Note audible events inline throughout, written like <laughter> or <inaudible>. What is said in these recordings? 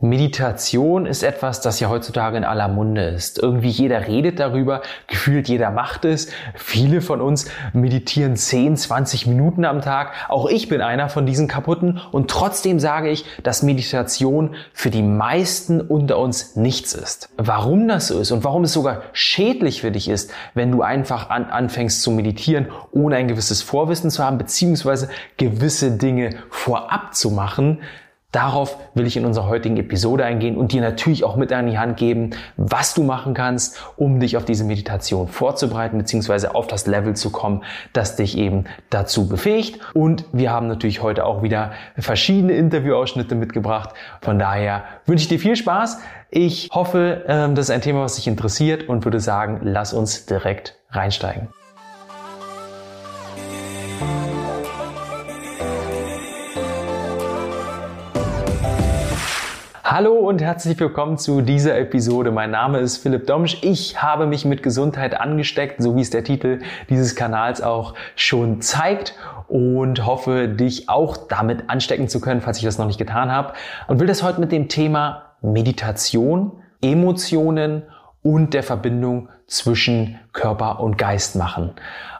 Meditation ist etwas, das ja heutzutage in aller Munde ist. Irgendwie jeder redet darüber, gefühlt jeder macht es. Viele von uns meditieren 10, 20 Minuten am Tag. Auch ich bin einer von diesen kaputten und trotzdem sage ich, dass Meditation für die meisten unter uns nichts ist. Warum das so ist und warum es sogar schädlich für dich ist, wenn du einfach an, anfängst zu meditieren, ohne ein gewisses Vorwissen zu haben, beziehungsweise gewisse Dinge vorab zu machen, Darauf will ich in unserer heutigen Episode eingehen und dir natürlich auch mit an die Hand geben, was du machen kannst, um dich auf diese Meditation vorzubereiten bzw. auf das Level zu kommen, das dich eben dazu befähigt. Und wir haben natürlich heute auch wieder verschiedene Interviewausschnitte mitgebracht. Von daher wünsche ich dir viel Spaß. Ich hoffe, ähm, das ist ein Thema, was dich interessiert und würde sagen, lass uns direkt reinsteigen. Hallo und herzlich willkommen zu dieser Episode. Mein Name ist Philipp Domsch. Ich habe mich mit Gesundheit angesteckt, so wie es der Titel dieses Kanals auch schon zeigt und hoffe, dich auch damit anstecken zu können, falls ich das noch nicht getan habe. Und will das heute mit dem Thema Meditation, Emotionen und der Verbindung zwischen Körper und Geist machen.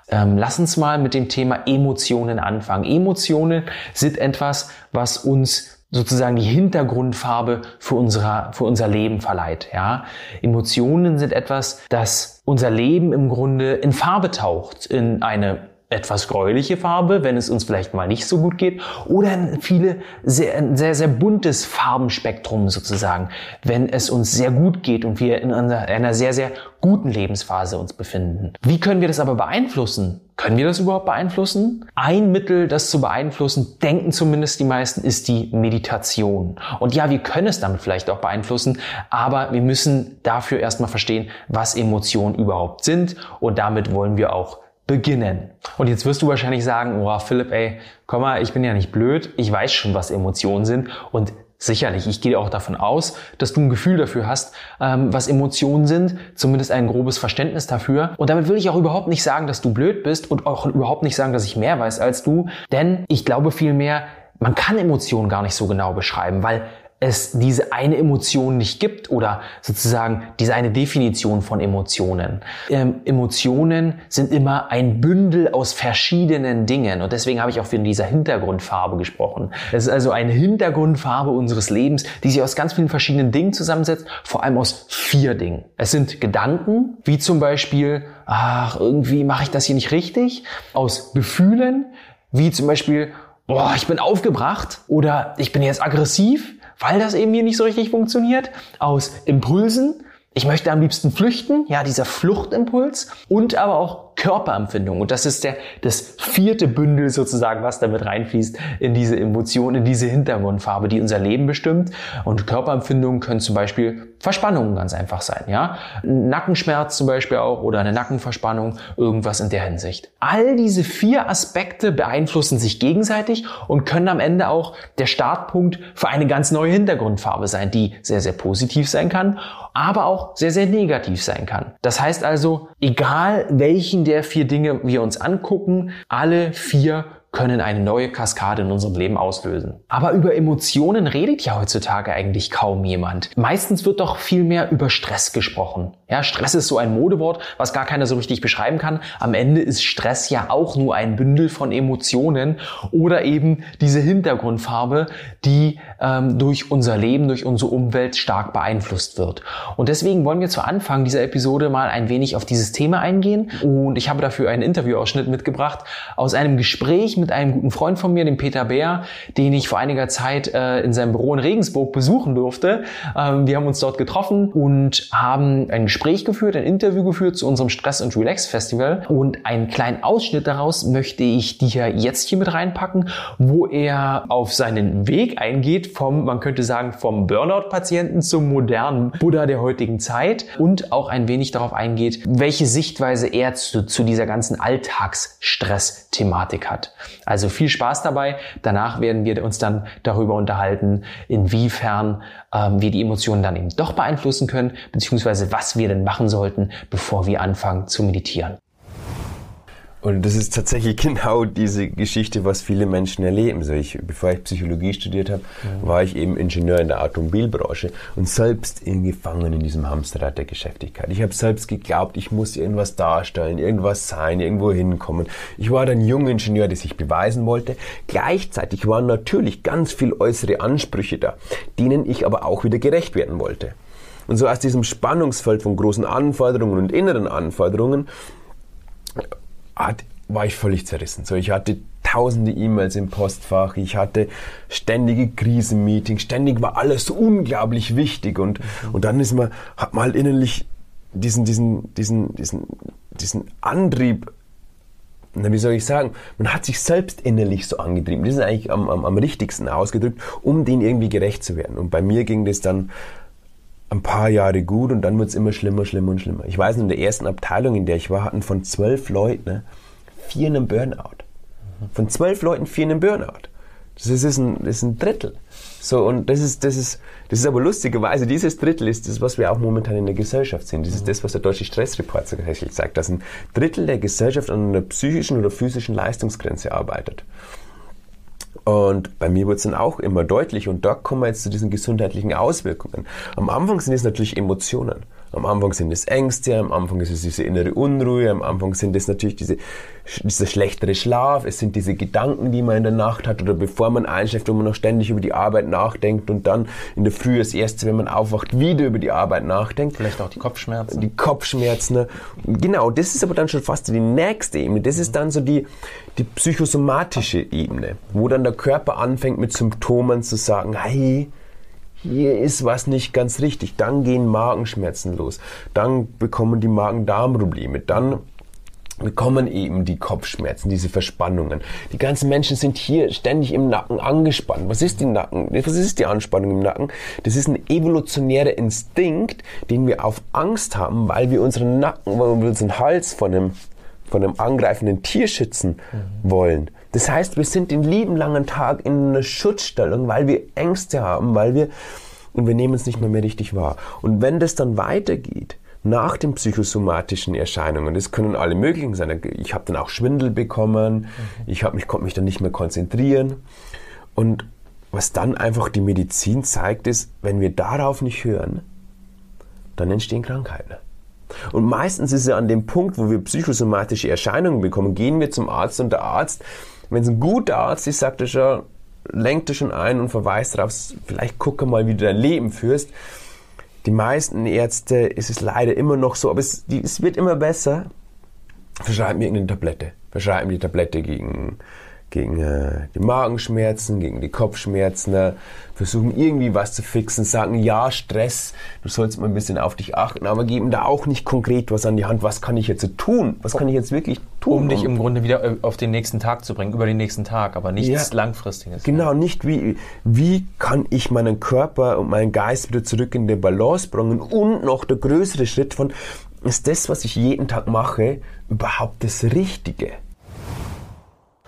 Ähm, lass uns mal mit dem Thema Emotionen anfangen. Emotionen sind etwas, was uns sozusagen die Hintergrundfarbe für, unser für unser Leben verleiht. Ja? Emotionen sind etwas, das unser Leben im Grunde in Farbe taucht, in eine etwas gräuliche Farbe, wenn es uns vielleicht mal nicht so gut geht, oder viele sehr, sehr, sehr buntes Farbenspektrum sozusagen, wenn es uns sehr gut geht und wir in einer, einer sehr, sehr guten Lebensphase uns befinden. Wie können wir das aber beeinflussen? Können wir das überhaupt beeinflussen? Ein Mittel, das zu beeinflussen, denken zumindest die meisten, ist die Meditation. Und ja, wir können es damit vielleicht auch beeinflussen, aber wir müssen dafür erstmal verstehen, was Emotionen überhaupt sind. Und damit wollen wir auch beginnen. Und jetzt wirst du wahrscheinlich sagen, oh Philipp, ey, komm mal, ich bin ja nicht blöd, ich weiß schon, was Emotionen sind und Sicherlich, ich gehe auch davon aus, dass du ein Gefühl dafür hast, ähm, was Emotionen sind, zumindest ein grobes Verständnis dafür. Und damit will ich auch überhaupt nicht sagen, dass du blöd bist und auch überhaupt nicht sagen, dass ich mehr weiß als du, denn ich glaube vielmehr, man kann Emotionen gar nicht so genau beschreiben, weil es diese eine Emotion nicht gibt oder sozusagen diese eine Definition von Emotionen. Ähm, Emotionen sind immer ein Bündel aus verschiedenen Dingen und deswegen habe ich auch von dieser Hintergrundfarbe gesprochen. Es ist also eine Hintergrundfarbe unseres Lebens, die sich aus ganz vielen verschiedenen Dingen zusammensetzt, vor allem aus vier Dingen. Es sind Gedanken, wie zum Beispiel, ach, irgendwie mache ich das hier nicht richtig, aus Gefühlen, wie zum Beispiel, boah, ich bin aufgebracht oder ich bin jetzt aggressiv weil das eben hier nicht so richtig funktioniert, aus Impulsen. Ich möchte am liebsten flüchten, ja, dieser Fluchtimpuls und aber auch Körperempfindung. Und das ist der, das vierte Bündel sozusagen, was damit reinfließt in diese Emotion, in diese Hintergrundfarbe, die unser Leben bestimmt. Und Körperempfindungen können zum Beispiel Verspannungen ganz einfach sein, ja. Nackenschmerz zum Beispiel auch oder eine Nackenverspannung, irgendwas in der Hinsicht. All diese vier Aspekte beeinflussen sich gegenseitig und können am Ende auch der Startpunkt für eine ganz neue Hintergrundfarbe sein, die sehr, sehr positiv sein kann, aber auch sehr, sehr negativ sein kann. Das heißt also, egal welchen der vier Dinge wir uns angucken, alle vier können eine neue Kaskade in unserem Leben auslösen. Aber über Emotionen redet ja heutzutage eigentlich kaum jemand. Meistens wird doch viel mehr über Stress gesprochen. Ja, Stress ist so ein Modewort, was gar keiner so richtig beschreiben kann. Am Ende ist Stress ja auch nur ein Bündel von Emotionen oder eben diese Hintergrundfarbe, die ähm, durch unser Leben, durch unsere Umwelt stark beeinflusst wird. Und deswegen wollen wir zu Anfang dieser Episode mal ein wenig auf dieses Thema eingehen. Und ich habe dafür einen Interviewausschnitt mitgebracht aus einem Gespräch mit einem guten Freund von mir, dem Peter Bär, den ich vor einiger Zeit äh, in seinem Büro in Regensburg besuchen durfte. Ähm, wir haben uns dort getroffen und haben ein Gespräch geführt, ein Interview geführt zu unserem Stress und Relax Festival. Und einen kleinen Ausschnitt daraus möchte ich dir jetzt hier mit reinpacken, wo er auf seinen Weg eingeht vom, man könnte sagen, vom Burnout-Patienten zum modernen Buddha der heutigen Zeit und auch ein wenig darauf eingeht, welche Sichtweise er zu, zu dieser ganzen Alltagsstress-Thematik hat. Also viel Spaß dabei. Danach werden wir uns dann darüber unterhalten, inwiefern ähm, wir die Emotionen dann eben doch beeinflussen können, beziehungsweise was wir denn machen sollten, bevor wir anfangen zu meditieren. Und das ist tatsächlich <laughs> genau diese Geschichte, was viele Menschen erleben. So ich, bevor ich Psychologie studiert habe, mhm. war ich eben Ingenieur in der Automobilbranche und selbst irgendwie gefangen in diesem Hamsterrad der Geschäftigkeit. Ich habe selbst geglaubt, ich muss irgendwas darstellen, irgendwas sein, irgendwo hinkommen. Ich war dann junger Ingenieur, der sich beweisen wollte. Gleichzeitig waren natürlich ganz viel äußere Ansprüche da, denen ich aber auch wieder gerecht werden wollte. Und so aus diesem Spannungsfeld von großen Anforderungen und inneren Anforderungen hat, war ich völlig zerrissen. So, ich hatte tausende E-Mails im Postfach, ich hatte ständige Krisenmeetings, ständig war alles unglaublich wichtig und, mhm. und dann ist man, hat man halt innerlich diesen, diesen, diesen, diesen, diesen Antrieb, na, wie soll ich sagen, man hat sich selbst innerlich so angetrieben. Das ist eigentlich am, am, am richtigsten ausgedrückt, um denen irgendwie gerecht zu werden. Und bei mir ging das dann ein paar Jahre gut und dann wird es immer schlimmer, schlimmer und schlimmer. Ich weiß, in der ersten Abteilung, in der ich war, hatten von zwölf Leuten vier einen Burnout. Von zwölf Leuten vier einen Burnout. Das ist ein, das ist ein Drittel. So, und das ist, das ist, das ist aber lustigerweise, dieses Drittel ist das, was wir auch momentan in der Gesellschaft sehen. Das ist das, was der Deutsche Stressreport tatsächlich sagt, dass ein Drittel der Gesellschaft an einer psychischen oder physischen Leistungsgrenze arbeitet. Und bei mir wird es dann auch immer deutlich und da kommen wir jetzt zu diesen gesundheitlichen Auswirkungen. Am Anfang sind es natürlich Emotionen. Am Anfang sind es Ängste, am Anfang ist es diese innere Unruhe, am Anfang sind es natürlich diese, dieser schlechtere Schlaf, es sind diese Gedanken, die man in der Nacht hat oder bevor man einschläft, wo man noch ständig über die Arbeit nachdenkt und dann in der Früh das erste, wenn man aufwacht, wieder über die Arbeit nachdenkt. Vielleicht auch die Kopfschmerzen. Die Kopfschmerzen. Ne? Genau, das ist aber dann schon fast die nächste Ebene. Das ist dann so die, die psychosomatische Ebene, wo dann der Körper anfängt mit Symptomen zu sagen, hey, hier ist was nicht ganz richtig. Dann gehen Magenschmerzen los. Dann bekommen die Magen-Darm-Probleme. Dann bekommen eben die Kopfschmerzen, diese Verspannungen. Die ganzen Menschen sind hier ständig im Nacken angespannt. Was ist die Nacken? Was ist die Anspannung im Nacken? Das ist ein evolutionärer Instinkt, den wir auf Angst haben, weil wir unseren Nacken, weil wir unseren Hals von einem, von einem angreifenden Tier schützen mhm. wollen. Das heißt, wir sind den lieben langen Tag in einer Schutzstellung, weil wir Ängste haben, weil wir und wir nehmen es nicht mehr, mehr richtig wahr. Und wenn das dann weitergeht, nach den psychosomatischen Erscheinungen, das können alle möglichen sein. Ich habe dann auch Schwindel bekommen, mhm. ich mich, konnte mich dann nicht mehr konzentrieren. Und was dann einfach die Medizin zeigt, ist, wenn wir darauf nicht hören, dann entstehen Krankheiten. Und meistens ist es an dem Punkt, wo wir psychosomatische Erscheinungen bekommen, gehen wir zum Arzt und der Arzt wenn es ein guter Arzt ist, sagt er schon, lenkt er schon ein und verweist darauf, vielleicht gucke mal, wie du dein Leben führst. Die meisten Ärzte ist es leider immer noch so, aber es, es wird immer besser. Verschreiben mir irgendeine Tablette. Verschreiben die Tablette gegen gegen äh, die Magenschmerzen, gegen die Kopfschmerzen, äh, versuchen irgendwie was zu fixen, sagen, ja, Stress, du sollst mal ein bisschen auf dich achten, aber geben da auch nicht konkret was an die Hand, was kann ich jetzt tun, was kann ich jetzt wirklich tun. Um dich im Grunde wieder äh, auf den nächsten Tag zu bringen, über den nächsten Tag, aber nichts ja, Langfristiges. Genau, nicht wie, wie kann ich meinen Körper und meinen Geist wieder zurück in die Balance bringen und noch der größere Schritt von, ist das, was ich jeden Tag mache, überhaupt das Richtige?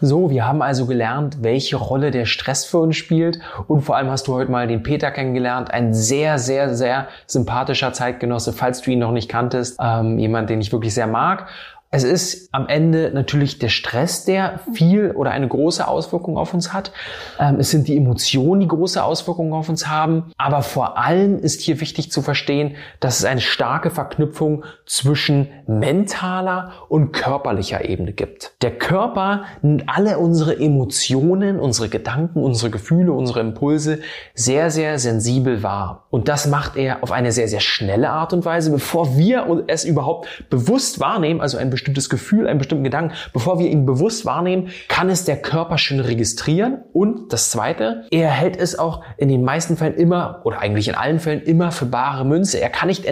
So, wir haben also gelernt, welche Rolle der Stress für uns spielt. Und vor allem hast du heute mal den Peter kennengelernt, ein sehr, sehr, sehr sympathischer Zeitgenosse, falls du ihn noch nicht kanntest, ähm, jemand, den ich wirklich sehr mag es ist am Ende natürlich der Stress, der viel oder eine große Auswirkung auf uns hat. Ähm, es sind die Emotionen, die große Auswirkungen auf uns haben. Aber vor allem ist hier wichtig zu verstehen, dass es eine starke Verknüpfung zwischen mentaler und körperlicher Ebene gibt. Der Körper nimmt alle unsere Emotionen, unsere Gedanken, unsere Gefühle, unsere Impulse sehr, sehr sensibel wahr. Und das macht er auf eine sehr, sehr schnelle Art und Weise, bevor wir es überhaupt bewusst wahrnehmen, also ein bestimmtes Gefühl, einen bestimmten Gedanken, bevor wir ihn bewusst wahrnehmen, kann es der Körper schon registrieren. Und das Zweite, er hält es auch in den meisten Fällen immer oder eigentlich in allen Fällen immer für bare Münze. Er kann nicht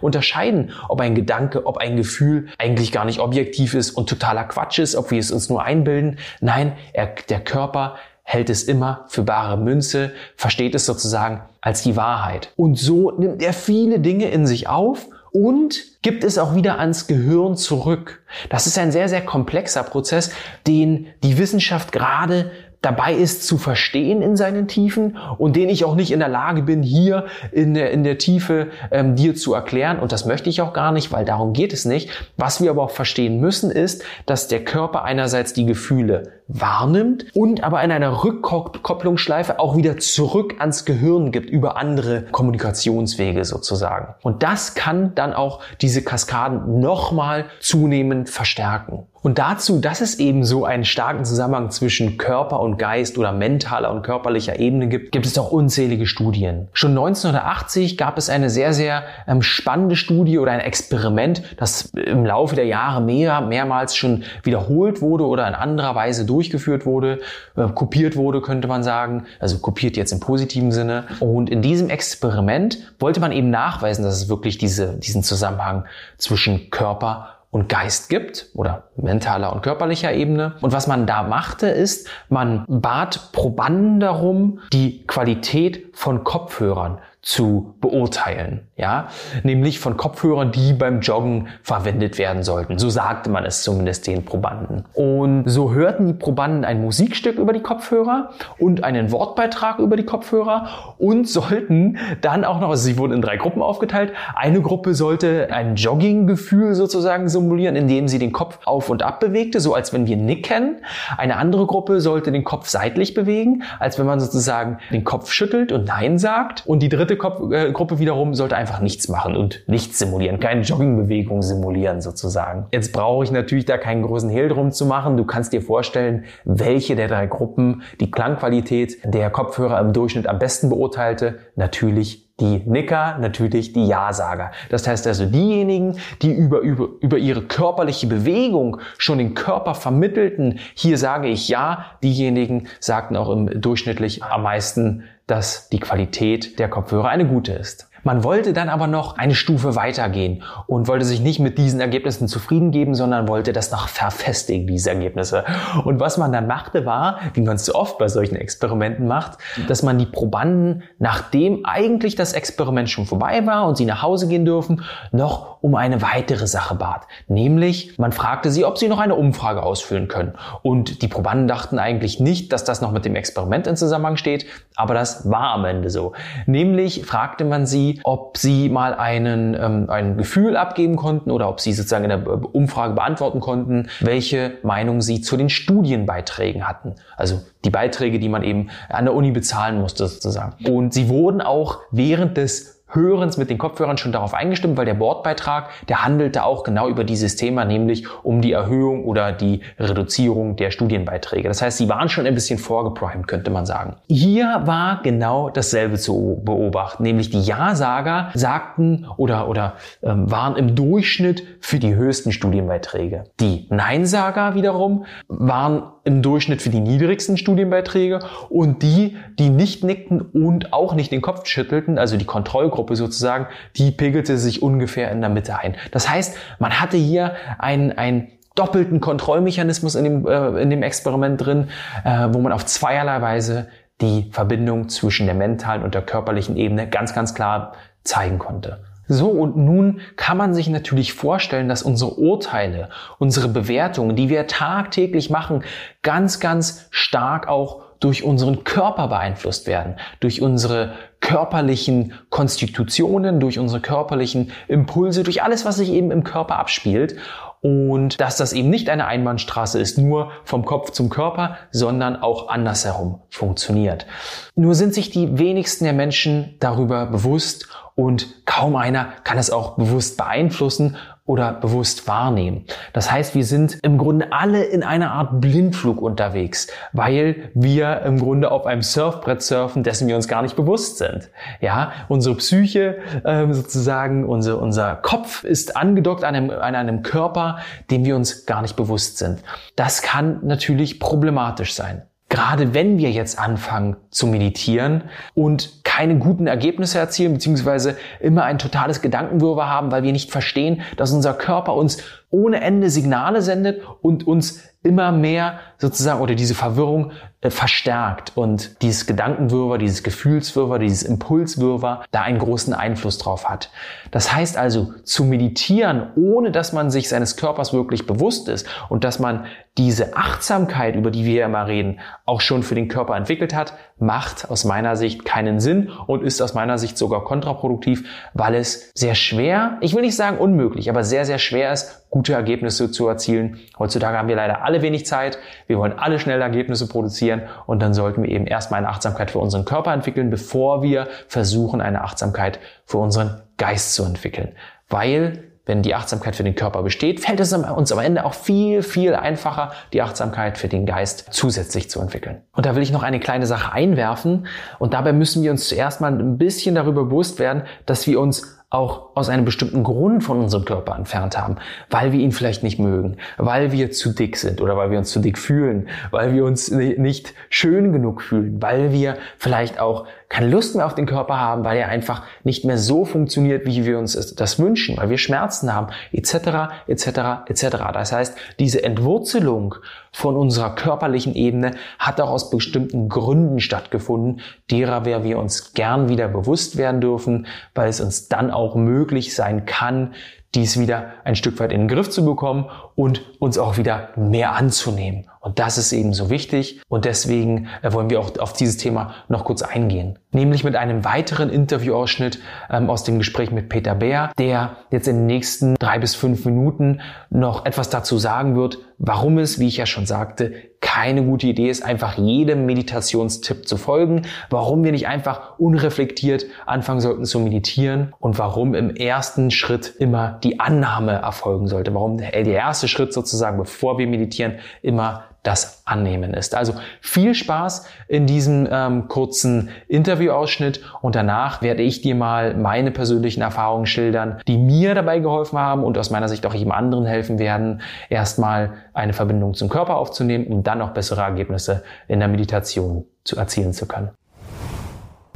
unterscheiden, ob ein Gedanke, ob ein Gefühl eigentlich gar nicht objektiv ist und totaler Quatsch ist, ob wir es uns nur einbilden. Nein, er, der Körper hält es immer für bare Münze, versteht es sozusagen als die Wahrheit. Und so nimmt er viele Dinge in sich auf und gibt es auch wieder ans Gehirn zurück. Das ist ein sehr, sehr komplexer Prozess, den die Wissenschaft gerade dabei ist zu verstehen in seinen Tiefen und den ich auch nicht in der Lage bin, hier in der, in der Tiefe ähm, dir zu erklären. Und das möchte ich auch gar nicht, weil darum geht es nicht. Was wir aber auch verstehen müssen, ist, dass der Körper einerseits die Gefühle wahrnimmt und aber in einer Rückkopplungsschleife auch wieder zurück ans Gehirn gibt über andere Kommunikationswege sozusagen. Und das kann dann auch diese Kaskaden nochmal zunehmend verstärken. Und dazu, dass es eben so einen starken Zusammenhang zwischen Körper und Geist oder mentaler und körperlicher Ebene gibt, gibt es auch unzählige Studien. Schon 1980 gab es eine sehr, sehr ähm, spannende Studie oder ein Experiment, das im Laufe der Jahre mehr, mehrmals schon wiederholt wurde oder in anderer Weise durchgeführt wurde, äh, kopiert wurde, könnte man sagen. Also kopiert jetzt im positiven Sinne. Und in diesem Experiment wollte man eben nachweisen, dass es wirklich diese, diesen Zusammenhang zwischen Körper und Geist gibt oder mentaler und körperlicher Ebene. Und was man da machte, ist, man bat Probanden darum, die Qualität von Kopfhörern zu beurteilen, ja, nämlich von Kopfhörern, die beim Joggen verwendet werden sollten. So sagte man es zumindest den Probanden. Und so hörten die Probanden ein Musikstück über die Kopfhörer und einen Wortbeitrag über die Kopfhörer und sollten dann auch noch, also sie wurden in drei Gruppen aufgeteilt. Eine Gruppe sollte ein Jogginggefühl sozusagen simulieren, indem sie den Kopf auf und ab bewegte, so als wenn wir nicken. Eine andere Gruppe sollte den Kopf seitlich bewegen, als wenn man sozusagen den Kopf schüttelt und Nein sagt. Und die dritte Kopf, äh, wiederum sollte einfach nichts machen und nichts simulieren, keine Joggingbewegung simulieren sozusagen. Jetzt brauche ich natürlich da keinen großen Hehl drum zu machen. Du kannst dir vorstellen, welche der drei Gruppen die Klangqualität der Kopfhörer im Durchschnitt am besten beurteilte. Natürlich die Nicker, natürlich die Ja-Sager. Das heißt also diejenigen, die über, über, über ihre körperliche Bewegung schon den Körper vermittelten, hier sage ich Ja, diejenigen sagten auch im durchschnittlich am meisten dass die Qualität der Kopfhörer eine gute ist. Man wollte dann aber noch eine Stufe weitergehen und wollte sich nicht mit diesen Ergebnissen zufrieden geben, sondern wollte das noch verfestigen, diese Ergebnisse. Und was man dann machte, war, wie man es so oft bei solchen Experimenten macht, dass man die Probanden, nachdem eigentlich das Experiment schon vorbei war und sie nach Hause gehen dürfen, noch um eine weitere Sache bat. Nämlich, man fragte sie, ob sie noch eine Umfrage ausfüllen können. Und die Probanden dachten eigentlich nicht, dass das noch mit dem Experiment in Zusammenhang steht, aber das war am Ende so. Nämlich fragte man sie, ob sie mal einen, ähm, ein Gefühl abgeben konnten oder ob sie sozusagen in der Umfrage beantworten konnten, welche Meinung sie zu den Studienbeiträgen hatten. Also die Beiträge, die man eben an der Uni bezahlen musste sozusagen. Und sie wurden auch während des Hörens mit den Kopfhörern schon darauf eingestimmt, weil der Bordbeitrag, der handelte auch genau über dieses Thema, nämlich um die Erhöhung oder die Reduzierung der Studienbeiträge. Das heißt, sie waren schon ein bisschen vorgeprimed, könnte man sagen. Hier war genau dasselbe zu beobachten, nämlich die Ja-Sager sagten oder, oder ähm, waren im Durchschnitt für die höchsten Studienbeiträge. Die Nein-Sager wiederum waren im Durchschnitt für die niedrigsten Studienbeiträge und die, die nicht nickten und auch nicht den Kopf schüttelten, also die Kontrollgruppe sozusagen, die pegelte sich ungefähr in der Mitte ein. Das heißt, man hatte hier ein, ein doppelten Kontrollmechanismus in dem, äh, in dem Experiment drin, äh, wo man auf zweierlei Weise die Verbindung zwischen der mentalen und der körperlichen Ebene ganz, ganz klar zeigen konnte. So, und nun kann man sich natürlich vorstellen, dass unsere Urteile, unsere Bewertungen, die wir tagtäglich machen, ganz, ganz stark auch durch unseren Körper beeinflusst werden, durch unsere körperlichen Konstitutionen, durch unsere körperlichen Impulse, durch alles, was sich eben im Körper abspielt. Und dass das eben nicht eine Einbahnstraße ist, nur vom Kopf zum Körper, sondern auch andersherum funktioniert. Nur sind sich die wenigsten der Menschen darüber bewusst und kaum einer kann es auch bewusst beeinflussen oder bewusst wahrnehmen. Das heißt, wir sind im Grunde alle in einer Art Blindflug unterwegs, weil wir im Grunde auf einem Surfbrett surfen, dessen wir uns gar nicht bewusst sind. Ja, unsere Psyche ähm, sozusagen, unser, unser Kopf ist angedockt an einem, an einem Körper, dem wir uns gar nicht bewusst sind. Das kann natürlich problematisch sein. Gerade wenn wir jetzt anfangen zu meditieren und keine guten Ergebnisse erzielen, beziehungsweise immer ein totales Gedankenwirrwarr haben, weil wir nicht verstehen, dass unser Körper uns ohne Ende Signale sendet und uns immer mehr sozusagen oder diese Verwirrung äh, verstärkt und dieses Gedankenwirrwarr, dieses Gefühlswirrwarr, dieses Impulswirrwarr da einen großen Einfluss drauf hat. Das heißt also, zu meditieren, ohne dass man sich seines Körpers wirklich bewusst ist und dass man diese Achtsamkeit, über die wir ja immer reden, auch schon für den Körper entwickelt hat, macht aus meiner Sicht keinen Sinn und ist aus meiner Sicht sogar kontraproduktiv, weil es sehr schwer, ich will nicht sagen unmöglich, aber sehr, sehr schwer ist, gute Ergebnisse zu erzielen. Heutzutage haben wir leider alle wenig Zeit. Wir wollen alle schnell Ergebnisse produzieren und dann sollten wir eben erstmal eine Achtsamkeit für unseren Körper entwickeln, bevor wir versuchen, eine Achtsamkeit für unseren Geist zu entwickeln. Weil wenn die Achtsamkeit für den Körper besteht, fällt es uns am Ende auch viel, viel einfacher, die Achtsamkeit für den Geist zusätzlich zu entwickeln. Und da will ich noch eine kleine Sache einwerfen. Und dabei müssen wir uns zuerst mal ein bisschen darüber bewusst werden, dass wir uns auch aus einem bestimmten Grund von unserem Körper entfernt haben, weil wir ihn vielleicht nicht mögen, weil wir zu dick sind oder weil wir uns zu dick fühlen, weil wir uns nicht schön genug fühlen, weil wir vielleicht auch keine Lust mehr auf den Körper haben, weil er einfach nicht mehr so funktioniert, wie wir uns das wünschen, weil wir Schmerzen haben, etc., etc., etc. Das heißt, diese Entwurzelung von unserer körperlichen Ebene hat auch aus bestimmten Gründen stattgefunden, derer wir uns gern wieder bewusst werden dürfen, weil es uns dann auch möglich sein kann, dies wieder ein Stück weit in den Griff zu bekommen und uns auch wieder mehr anzunehmen. Und das ist eben so wichtig und deswegen äh, wollen wir auch auf dieses Thema noch kurz eingehen. Nämlich mit einem weiteren Interviewausschnitt ähm, aus dem Gespräch mit Peter Bär, der jetzt in den nächsten drei bis fünf Minuten noch etwas dazu sagen wird, warum es, wie ich ja schon sagte, keine gute Idee ist, einfach jedem Meditationstipp zu folgen, warum wir nicht einfach unreflektiert anfangen sollten zu meditieren und warum im ersten Schritt immer die Annahme erfolgen sollte, warum der erste Schritt sozusagen, bevor wir meditieren, immer das Annehmen ist. Also viel Spaß in diesem ähm, kurzen Interviewausschnitt und danach werde ich dir mal meine persönlichen Erfahrungen schildern, die mir dabei geholfen haben und aus meiner Sicht auch jedem anderen helfen werden, erstmal eine Verbindung zum Körper aufzunehmen, um dann noch bessere Ergebnisse in der Meditation zu erzielen zu können.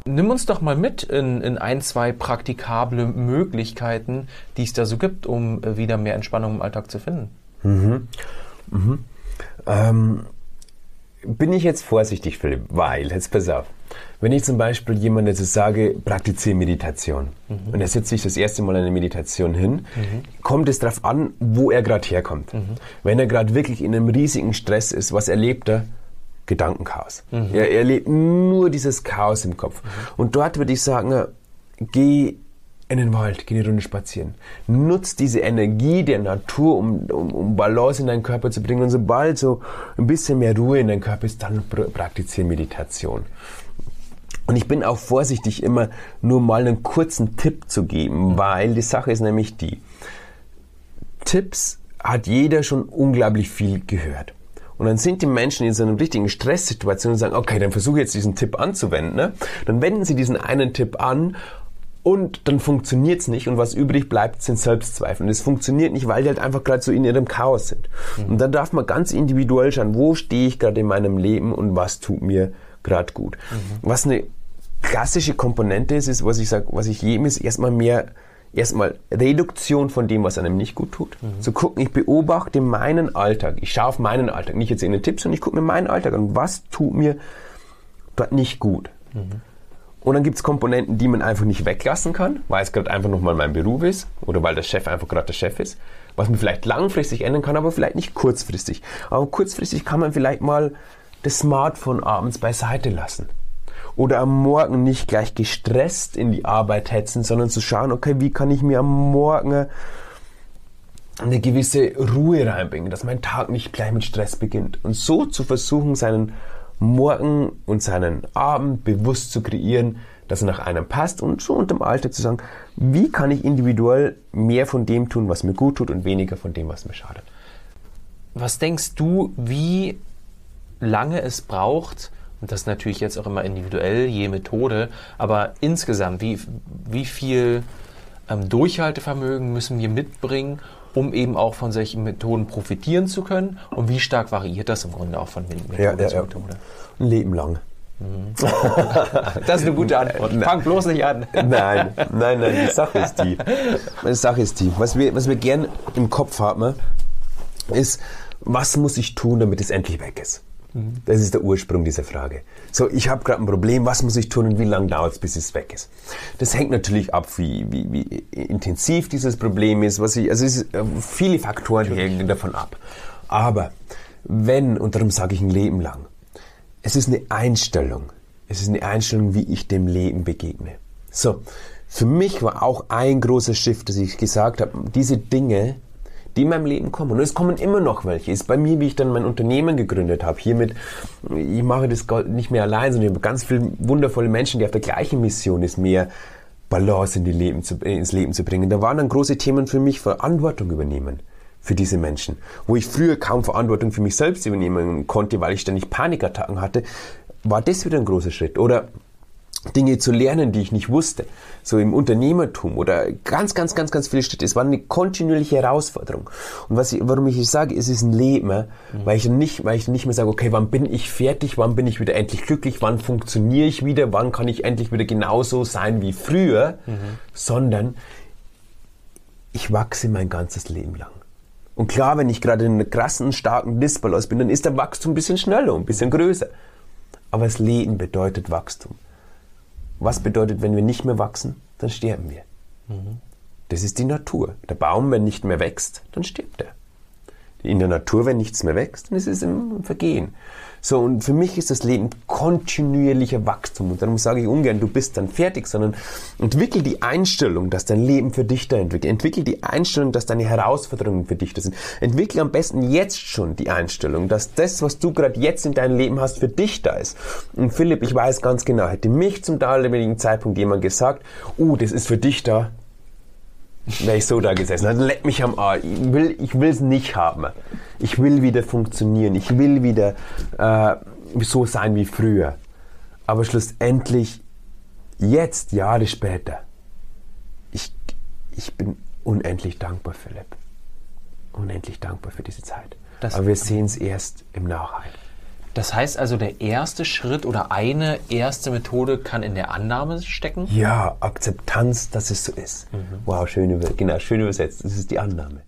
Nimm uns doch mal mit in, in ein, zwei praktikable Möglichkeiten, die es da so gibt, um äh, wieder mehr Entspannung im Alltag zu finden. Mhm. Mhm. Ähm, bin ich jetzt vorsichtig, Philipp, weil, jetzt pass auf, wenn ich zum Beispiel jemandem jetzt sage, praktiziere Meditation mhm. und er setzt sich das erste Mal eine Meditation hin, mhm. kommt es darauf an, wo er gerade herkommt. Mhm. Wenn er gerade wirklich in einem riesigen Stress ist, was erlebt er? Gedankenchaos. Mhm. Er erlebt nur dieses Chaos im Kopf. Mhm. Und dort würde ich sagen, geh in den Wald, geh eine Runde spazieren. Nutz diese Energie der Natur, um, um, um Balance in deinen Körper zu bringen. Und sobald so ein bisschen mehr Ruhe in deinen Körper ist, dann praktiziere Meditation. Und ich bin auch vorsichtig, immer nur mal einen kurzen Tipp zu geben, weil die Sache ist nämlich die, Tipps hat jeder schon unglaublich viel gehört. Und dann sind die Menschen in so einer richtigen Stresssituation und sagen, okay, dann versuche ich jetzt diesen Tipp anzuwenden. Ne? Dann wenden sie diesen einen Tipp an und dann funktioniert's nicht und was übrig bleibt, sind Selbstzweifel. Und es funktioniert nicht, weil die halt einfach gerade so in ihrem Chaos sind. Mhm. Und dann darf man ganz individuell schauen, wo stehe ich gerade in meinem Leben und was tut mir gerade gut. Mhm. Was eine klassische Komponente ist, ist, was ich sage, was ich jedem ist, erstmal mehr, erstmal Reduktion von dem, was einem nicht gut tut. Mhm. Zu gucken, ich beobachte meinen Alltag. Ich schaue auf meinen Alltag. Nicht jetzt in den Tipps, sondern ich gucke mir meinen Alltag an. Was tut mir dort nicht gut? Mhm. Und dann gibt es Komponenten, die man einfach nicht weglassen kann, weil es gerade einfach nochmal mein Beruf ist oder weil der Chef einfach gerade der Chef ist. Was man vielleicht langfristig ändern kann, aber vielleicht nicht kurzfristig. Aber kurzfristig kann man vielleicht mal das Smartphone abends beiseite lassen. Oder am Morgen nicht gleich gestresst in die Arbeit hetzen, sondern zu schauen, okay, wie kann ich mir am Morgen eine gewisse Ruhe reinbringen, dass mein Tag nicht gleich mit Stress beginnt. Und so zu versuchen, seinen Morgen und seinen Abend bewusst zu kreieren, dass er nach einem passt und schon unter dem Alltag zu sagen, wie kann ich individuell mehr von dem tun, was mir gut tut und weniger von dem, was mir schadet. Was denkst du, wie lange es braucht, und das natürlich jetzt auch immer individuell, je Methode, aber insgesamt, wie, wie viel ähm, Durchhaltevermögen müssen wir mitbringen, um eben auch von solchen Methoden profitieren zu können? Und wie stark variiert das im Grunde auch von Methode ja, ja, zu Methode? Ein Leben lang. Mhm. <laughs> Das ist eine gute Antwort. Fang bloß nicht an. Nein, nein, nein, die Sache ist die. Die Sache ist die. Was wir, was wir gern im Kopf haben, ist, was muss ich tun, damit es endlich weg ist? Das ist der Ursprung dieser Frage. So, ich habe gerade ein Problem, was muss ich tun und wie lange dauert es, bis es weg ist? Das hängt natürlich ab, wie, wie, wie intensiv dieses Problem ist. Was ich, also es ist, äh, viele Faktoren hängen davon ab. Aber wenn, und darum sage ich ein Leben lang, es ist eine Einstellung. Es ist eine Einstellung, wie ich dem Leben begegne. So, für mich war auch ein großer Schiff, dass ich gesagt habe, diese Dinge, die in meinem Leben kommen. Und es kommen immer noch welche. Ist bei mir, wie ich dann mein Unternehmen gegründet habe. Hiermit, ich mache das nicht mehr allein, sondern ich habe ganz viele wundervolle Menschen, die auf der gleichen Mission ist, mehr Balance in die Leben zu, ins Leben zu bringen. Da waren dann große Themen für mich, Verantwortung übernehmen für diese Menschen. Wo ich früher kaum Verantwortung für mich selbst übernehmen konnte, weil ich ständig Panikattacken hatte, war das wieder ein großer Schritt. Oder Dinge zu lernen, die ich nicht wusste, so im Unternehmertum oder ganz, ganz, ganz, ganz viele Schritte. Es war eine kontinuierliche Herausforderung. Und was ich, warum ich sage, es ist ein Leben, mhm. weil ich nicht, weil ich nicht mehr sage, okay, wann bin ich fertig, wann bin ich wieder endlich glücklich, wann funktioniere ich wieder, wann kann ich endlich wieder genauso sein wie früher, mhm. sondern ich wachse mein ganzes Leben lang. Und klar, wenn ich gerade in einer krassen, starken Disbalance bin, dann ist der Wachstum ein bisschen schneller und ein bisschen größer. Aber das Leben bedeutet Wachstum. Was bedeutet, wenn wir nicht mehr wachsen? Dann sterben wir. Mhm. Das ist die Natur. Der Baum, wenn nicht mehr wächst, dann stirbt er. In der Natur, wenn nichts mehr wächst, dann ist es im Vergehen. So, und für mich ist das Leben kontinuierlicher Wachstum. Und darum sage ich ungern, du bist dann fertig, sondern entwickel die Einstellung, dass dein Leben für dich da entwickelt. Entwickel die Einstellung, dass deine Herausforderungen für dich da sind. Entwickel am besten jetzt schon die Einstellung, dass das, was du gerade jetzt in deinem Leben hast, für dich da ist. Und Philipp, ich weiß ganz genau, hätte mich zum damaligen Zeitpunkt jemand gesagt, oh, das ist für dich da, wäre ich so da gesessen. Dann leck mich am Arsch. Ich will, ich nicht haben. Ich will wieder funktionieren. Ich will wieder äh, so sein wie früher. Aber schlussendlich, jetzt, Jahre später, ich, ich bin unendlich dankbar, Philipp. Unendlich dankbar für diese Zeit. Das Aber wir sehen es erst im Nachhinein. Das heißt also, der erste Schritt oder eine erste Methode kann in der Annahme stecken? Ja, Akzeptanz, dass es so ist. Mhm. Wow, schön, genau, schön übersetzt. Das ist die Annahme.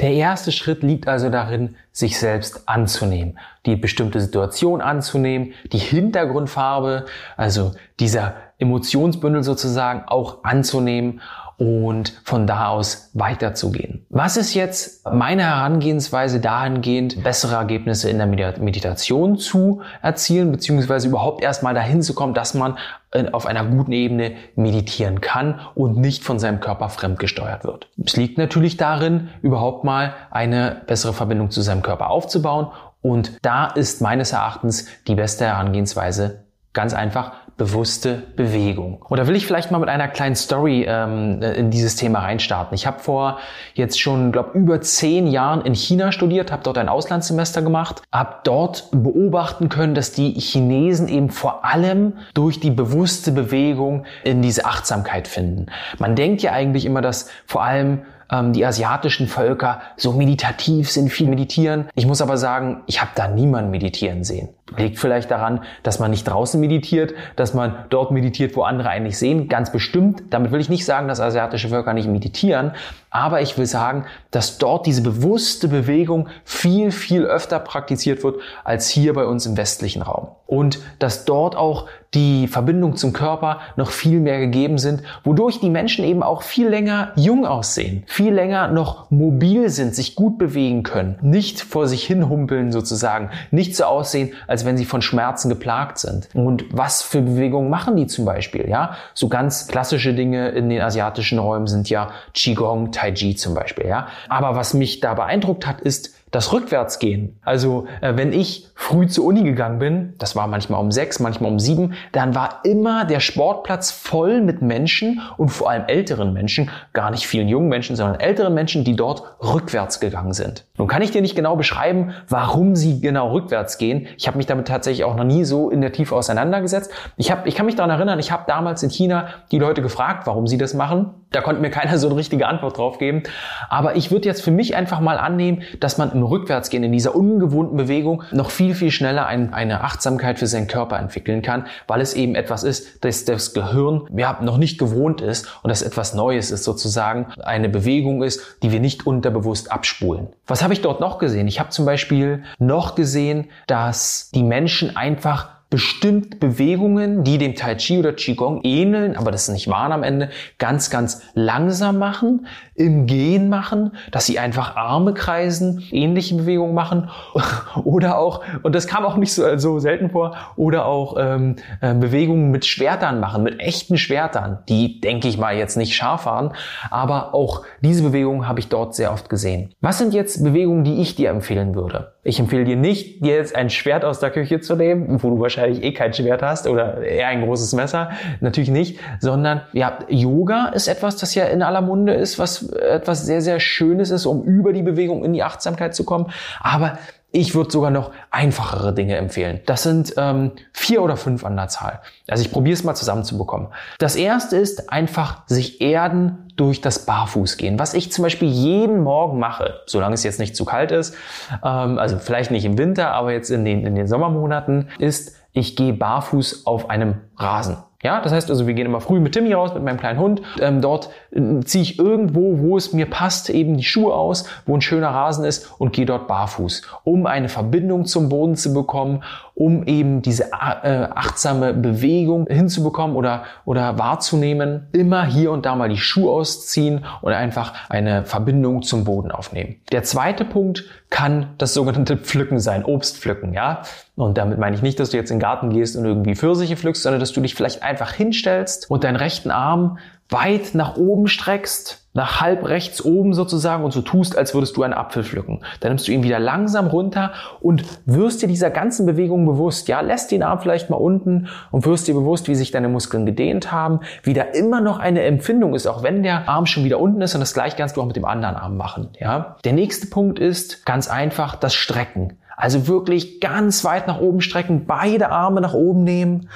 Der erste Schritt liegt also darin, sich selbst anzunehmen, die bestimmte Situation anzunehmen, die Hintergrundfarbe, also dieser Emotionsbündel sozusagen auch anzunehmen und von da aus weiterzugehen. Was ist jetzt meine Herangehensweise dahingehend, bessere Ergebnisse in der Meditation zu erzielen, beziehungsweise überhaupt erstmal dahin zu kommen, dass man äh, auf einer guten Ebene meditieren kann und nicht von seinem Körper fremdgesteuert wird. Es liegt natürlich darin, überhaupt mal eine bessere Verbindung zu seinem Körper aufzubauen und da ist meines Erachtens die beste Herangehensweise ganz einfach bewusste Bewegung. Oder will ich vielleicht mal mit einer kleinen Story ähm, in dieses Thema reinstarten? Ich habe vor jetzt schon, glaube über zehn Jahren in China studiert, habe dort ein Auslandssemester gemacht, habe dort beobachten können, dass die Chinesen eben vor allem durch die bewusste Bewegung in diese Achtsamkeit finden. Man denkt ja eigentlich immer, dass vor allem ähm, die asiatischen Völker so meditativ sind, viel meditieren. Ich muss aber sagen, ich habe da niemanden meditieren sehen. Liegt vielleicht daran, dass man nicht draußen meditiert, dass man dort meditiert, wo andere eigentlich sehen. Ganz bestimmt. Damit will ich nicht sagen, dass asiatische Völker nicht meditieren. Aber ich will sagen, dass dort diese bewusste Bewegung viel, viel öfter praktiziert wird als hier bei uns im westlichen Raum. Und dass dort auch die Verbindung zum Körper noch viel mehr gegeben sind, wodurch die Menschen eben auch viel länger jung aussehen, viel länger noch mobil sind, sich gut bewegen können, nicht vor sich hinhumpeln sozusagen, nicht so aussehen, als wenn sie von Schmerzen geplagt sind. Und was für Bewegungen machen die zum Beispiel? Ja, so ganz klassische Dinge in den asiatischen Räumen sind ja Qigong, Tai Chi zum Beispiel. Ja, aber was mich da beeindruckt hat, ist, das Rückwärtsgehen. Also äh, wenn ich früh zur Uni gegangen bin, das war manchmal um sechs, manchmal um sieben, dann war immer der Sportplatz voll mit Menschen und vor allem älteren Menschen, gar nicht vielen jungen Menschen, sondern älteren Menschen, die dort rückwärts gegangen sind. Nun kann ich dir nicht genau beschreiben, warum sie genau rückwärts gehen. Ich habe mich damit tatsächlich auch noch nie so in der Tiefe auseinandergesetzt. Ich, hab, ich kann mich daran erinnern, ich habe damals in China die Leute gefragt, warum sie das machen Da konnte mir keiner so eine richtige Antwort drauf geben. Aber ich würde jetzt für mich einfach mal annehmen, dass man im Rückwärtsgehen in dieser ungewohnten Bewegung noch viel, viel schneller ein, eine Achtsamkeit für seinen Körper entwickeln kann, weil es eben etwas ist, das das Gehirn ja, noch nicht gewohnt ist und das etwas Neues ist sozusagen, eine Bewegung ist, die wir nicht unterbewusst abspulen. Was habe ich dort noch gesehen? Ich habe zum Beispiel noch gesehen, dass die Menschen einfach bestimmt Bewegungen, die dem Tai Chi oder Qigong ähneln, aber das nicht wahren am Ende, ganz, ganz langsam machen, im Gehen machen, dass sie einfach Arme kreisen, ähnliche Bewegungen machen <laughs> oder auch, und das kam auch nicht so, so selten vor, oder auch ähm, äh, Bewegungen mit Schwertern machen, mit echten Schwertern, die, denke ich mal, jetzt nicht scharf waren, aber auch diese Bewegungen habe ich dort sehr oft gesehen. Was sind jetzt Bewegungen, die ich dir empfehlen würde? Ich empfehle dir nicht, dir jetzt ein Schwert aus der Küche zu nehmen, wo du wahrscheinlich eh kein Schwert hast oder eher ein großes Messer. Natürlich nicht, sondern ja, Yoga ist etwas, das ja in aller Munde ist, was etwas sehr, sehr Schönes ist, um über die Bewegung in die Achtsamkeit zu kommen. Aber ich würde sogar noch einfachere Dinge empfehlen. Das sind ähm, vier oder fünf an der Zahl. Also ich probiere es mal zusammenzubekommen. Das erste ist einfach sich erden durch das Barfußgehen. Was ich zum Beispiel jeden Morgen mache, solange es jetzt nicht zu kalt ist, ähm, also vielleicht nicht im Winter, aber jetzt in den, in den Sommermonaten, ist, ich gehe barfuß auf einem Rasen. Ja, das heißt also, wir gehen immer früh mit Timmy raus, mit meinem kleinen Hund. Ähm, dort äh, ziehe ich irgendwo, wo es mir passt, eben die Schuhe aus, wo ein schöner Rasen ist und gehe dort barfuß, um eine Verbindung zum Boden zu bekommen, um eben diese äh, achtsame Bewegung hinzubekommen oder, oder wahrzunehmen. Immer hier und da mal die Schuhe ausziehen und einfach eine Verbindung zum Boden aufnehmen. Der zweite Punkt kann das sogenannte Pflücken sein, Obst pflücken, ja. Und damit meine ich nicht, dass du jetzt in den Garten gehst und irgendwie Pfirsiche pflückst, sondern dass du dich vielleicht einfach hinstellst und deinen rechten Arm weit nach oben streckst, nach halb rechts oben sozusagen und so tust, als würdest du einen Apfel pflücken. Dann nimmst du ihn wieder langsam runter und wirst dir dieser ganzen Bewegung bewusst. Ja, lässt den Arm vielleicht mal unten und wirst dir bewusst, wie sich deine Muskeln gedehnt haben, wie da immer noch eine Empfindung ist, auch wenn der Arm schon wieder unten ist und das gleiche kannst du auch mit dem anderen Arm machen. Ja, der nächste Punkt ist ganz einfach das Strecken. Also wirklich ganz weit nach oben strecken, beide Arme nach oben nehmen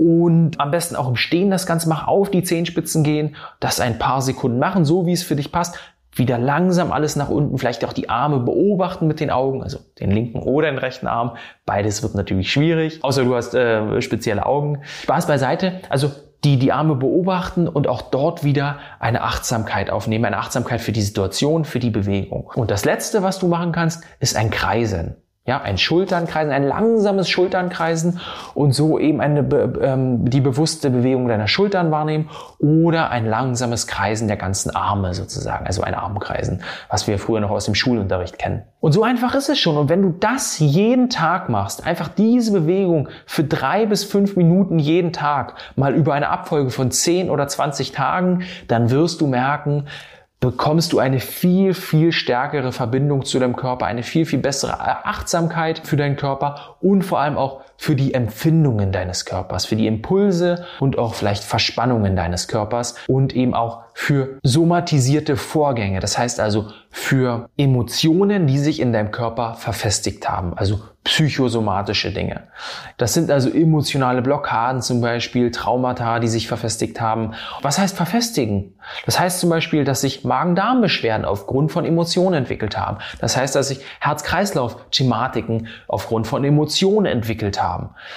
und am besten auch im Stehen das Ganze machen, auf die Zehenspitzen gehen, das ein paar Sekunden machen, so wie es für dich passt. Wieder langsam alles nach unten, vielleicht auch die Arme beobachten mit den Augen, also den linken oder den rechten Arm. Beides wird natürlich schwierig, außer du hast äh, spezielle Augen. Spaß beiseite, also die die Arme beobachten und auch dort wieder eine Achtsamkeit aufnehmen, eine Achtsamkeit für die Situation, für die Bewegung. Und das Letzte, was du machen kannst, ist ein Kreisen. Ja, ein Schulternkreisen, ein langsames Schulternkreisen und so eben eine, ähm, die bewusste Bewegung deiner Schultern wahrnehmen oder ein langsames Kreisen der ganzen Arme sozusagen, also ein Armkreisen, was wir früher noch aus dem Schulunterricht kennen. Und so einfach ist es schon. Und wenn du das jeden Tag machst, einfach diese Bewegung für drei bis fünf Minuten jeden Tag, mal über eine Abfolge von zehn oder zwanzig Tagen, dann wirst du merken, bekommst du eine viel, viel stärkere Verbindung zu deinem Körper, eine viel, viel bessere Achtsamkeit für deinen Körper und vor allem auch für die Empfindungen deines Körpers, für die Impulse und auch vielleicht Verspannungen deines Körpers und eben auch für somatisierte Vorgänge. Das heißt also für Emotionen, die sich in deinem Körper verfestigt haben. Also psychosomatische Dinge. Das sind also emotionale Blockaden zum Beispiel, Traumata, die sich verfestigt haben. Was heißt verfestigen? Das heißt zum Beispiel, dass sich Magen-Darm-Beschwerden aufgrund von Emotionen entwickelt haben. Das heißt, dass sich Herz-Kreislauf-Thematiken aufgrund von Emotionen entwickelt haben.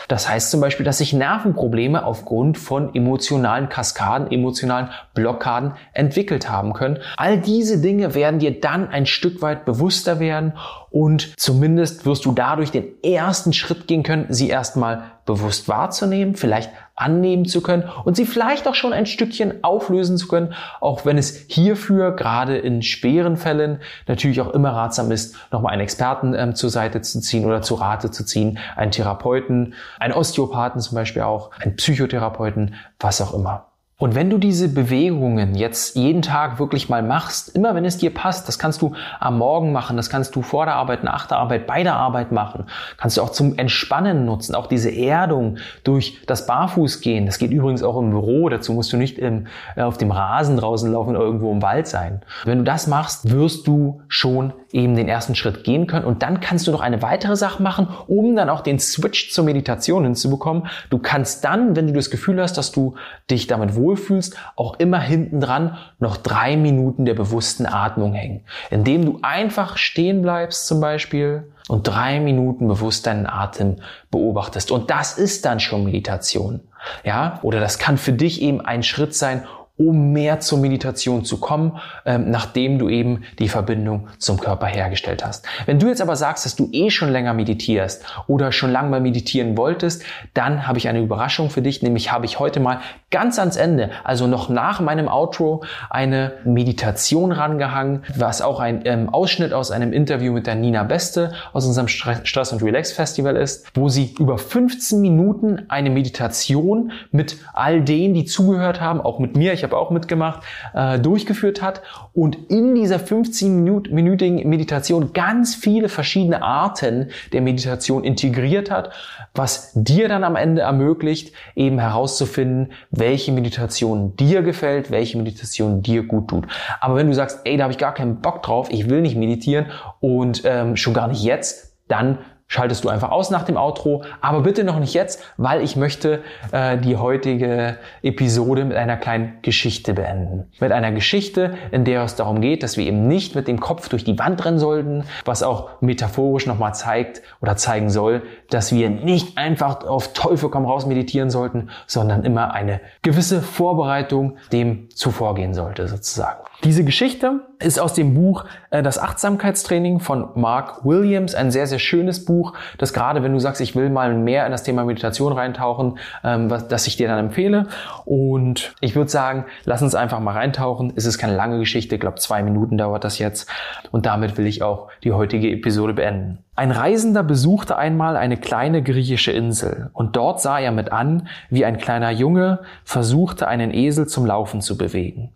Das heißt zum Beispiel, dass sich Nervenprobleme aufgrund von emotionalen Kaskaden, emotionalen Blockaden entwickelt haben können. All diese Dinge werden dir dann ein Stück weit bewusster werden und zumindest wirst du dadurch den ersten Schritt gehen können, sie erstmal bewusst wahrzunehmen, vielleicht annehmen zu können und sie vielleicht auch schon ein Stückchen auflösen zu können, auch wenn es hierfür gerade in schweren Fällen natürlich auch immer ratsam ist, nochmal einen Experten ähm, zur Seite zu ziehen oder zu Rate zu ziehen, einen Therapeuten, einen Osteopathen zum Beispiel auch, einen Psychotherapeuten, was auch immer. Und wenn du diese Bewegungen jetzt jeden Tag wirklich mal machst, immer wenn es dir passt, das kannst du am Morgen machen, das kannst du vor der Arbeit, nach der Arbeit, bei der Arbeit machen, kannst du auch zum Entspannen nutzen, auch diese Erdung durch das Barfußgehen. Das geht übrigens auch im Büro, dazu musst du nicht im, äh, auf dem Rasen draußen laufen oder irgendwo im Wald sein. Wenn du das machst, wirst du schon eben den ersten Schritt gehen können und dann kannst du noch eine weitere Sache machen, um dann auch den Switch zur Meditation hinzubekommen. Du kannst dann, wenn du das Gefühl hast, dass du dich damit wohl wohlfühlst, auch immer hinten dran noch drei Minuten der bewussten Atmung hängen. Indem du einfach stehen bleibst zum Beispiel und drei Minuten bewusst deinen Atem beobachtest. Und das ist dann schon Meditation. Ja, oder das kann für dich eben ein Schritt sein, um mehr zur Meditation zu kommen, ähm, nachdem du eben die Verbindung zum Körper hergestellt hast. Wenn du jetzt aber sagst, dass du eh schon länger meditierst oder schon lange mal meditieren wolltest, dann habe ich eine Überraschung für dich, nämlich habe ich heute mal ganz ans Ende, also noch nach meinem Outro, eine Meditation rangehangen, was auch ein ähm, Ausschnitt aus einem Interview mit der Nina Beste aus unserem Stress und Relax Festival ist, wo sie über 15 Minuten eine Meditation mit all denen, die zugehört haben, auch mit mir, ich habe auch mitgemacht, äh, durchgeführt hat und in dieser 15-minütigen Meditation ganz viele verschiedene Arten der Meditation integriert hat, was dir dann am Ende ermöglicht, eben herauszufinden, welche Meditation dir gefällt, welche Meditation dir gut tut. Aber wenn du sagst, ey, da habe ich gar keinen Bock drauf, ich will nicht meditieren und ähm, schon gar nicht jetzt, dann schaltest du einfach aus nach dem Outro, aber bitte noch nicht jetzt, weil ich möchte äh, die heutige Episode mit einer kleinen Geschichte beenden. Mit einer Geschichte, in der es darum geht, dass wir eben nicht mit dem Kopf durch die Wand rennen sollten, was auch metaphorisch nochmal zeigt oder zeigen soll, dass wir nicht einfach auf Teufel komm raus meditieren sollten, sondern immer eine gewisse Vorbereitung dem zuvorgehen sollte sozusagen. Diese Geschichte ist aus dem Buch äh, Das Achtsamkeitstraining von Mark Williams, ein sehr, sehr schönes Buch, das gerade, wenn du sagst, ich will mal mehr in das Thema Meditation reintauchen, ähm, was, das ich dir dann empfehle. Und ich würde sagen, lass uns einfach mal reintauchen. Es ist keine lange Geschichte, ich glaube zwei Minuten dauert das jetzt. Und damit will ich auch die heutige Episode beenden. Ein Reisender besuchte einmal eine kleine griechische Insel und dort sah er mit an, wie ein kleiner Junge versuchte, einen Esel zum Laufen zu bewegen.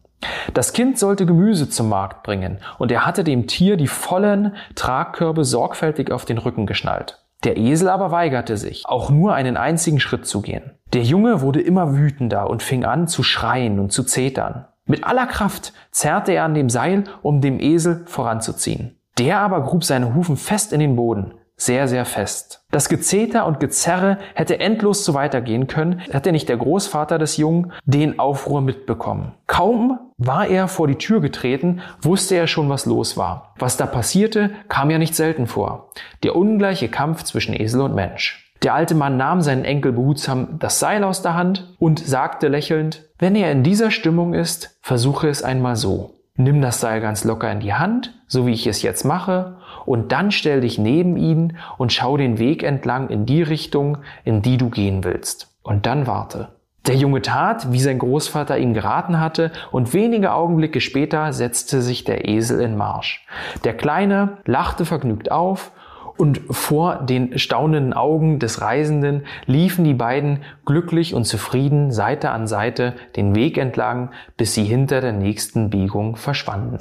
Das Kind sollte Gemüse zum Markt bringen, und er hatte dem Tier die vollen Tragkörbe sorgfältig auf den Rücken geschnallt. Der Esel aber weigerte sich, auch nur einen einzigen Schritt zu gehen. Der Junge wurde immer wütender und fing an zu schreien und zu zetern. Mit aller Kraft zerrte er an dem Seil, um dem Esel voranzuziehen. Der aber grub seine Hufen fest in den Boden, sehr, sehr fest. Das Gezeter und Gezerre hätte endlos so weitergehen können, hätte nicht der Großvater des Jungen den Aufruhr mitbekommen. Kaum war er vor die Tür getreten, wusste er schon, was los war. Was da passierte, kam ja nicht selten vor. Der ungleiche Kampf zwischen Esel und Mensch. Der alte Mann nahm seinen Enkel behutsam das Seil aus der Hand und sagte lächelnd, wenn er in dieser Stimmung ist, versuche es einmal so. Nimm das Seil ganz locker in die Hand, so wie ich es jetzt mache, und dann stell dich neben ihn und schau den Weg entlang in die Richtung, in die du gehen willst. Und dann warte. Der Junge tat, wie sein Großvater ihm geraten hatte, und wenige Augenblicke später setzte sich der Esel in Marsch. Der Kleine lachte vergnügt auf und vor den staunenden Augen des Reisenden liefen die beiden glücklich und zufrieden Seite an Seite den Weg entlang, bis sie hinter der nächsten Biegung verschwanden.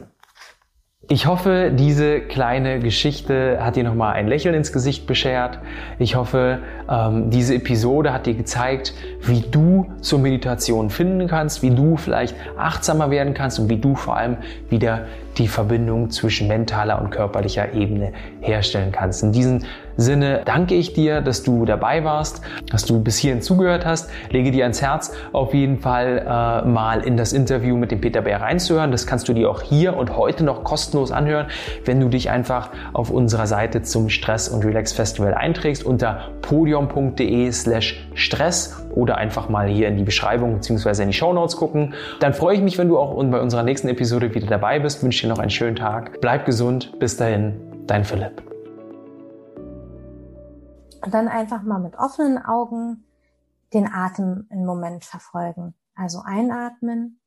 Ich hoffe, diese kleine Geschichte hat dir nochmal ein Lächeln ins Gesicht beschert. Ich hoffe, ähm, diese Episode hat dir gezeigt, wie du zur Meditation finden kannst, wie du vielleicht achtsamer werden kannst und wie du vor allem wieder die Verbindung zwischen mentaler und körperlicher Ebene herstellen kannst. In diesem Sinne danke ich dir, dass du dabei warst, dass du bis hierhin zugehört hast. Lege dir ans Herz, auf jeden Fall äh, mal in das Interview mit dem Peter Bär reinzuhören. Das kannst du dir auch hier und heute noch kostenlos anhören, wenn du dich einfach auf unserer Seite zum Stress und Relax Festival einträgst unter podium.de slash Stress oder einfach mal hier in die Beschreibung bzw. in die Show Notes gucken. Dann freue ich mich, wenn du auch bei unserer nächsten Episode wieder dabei bist. Wünsche dir noch einen schönen Tag. Bleib gesund. Bis dahin, dein Philipp. Und dann einfach mal mit offenen Augen den Atem einen Moment verfolgen. Also einatmen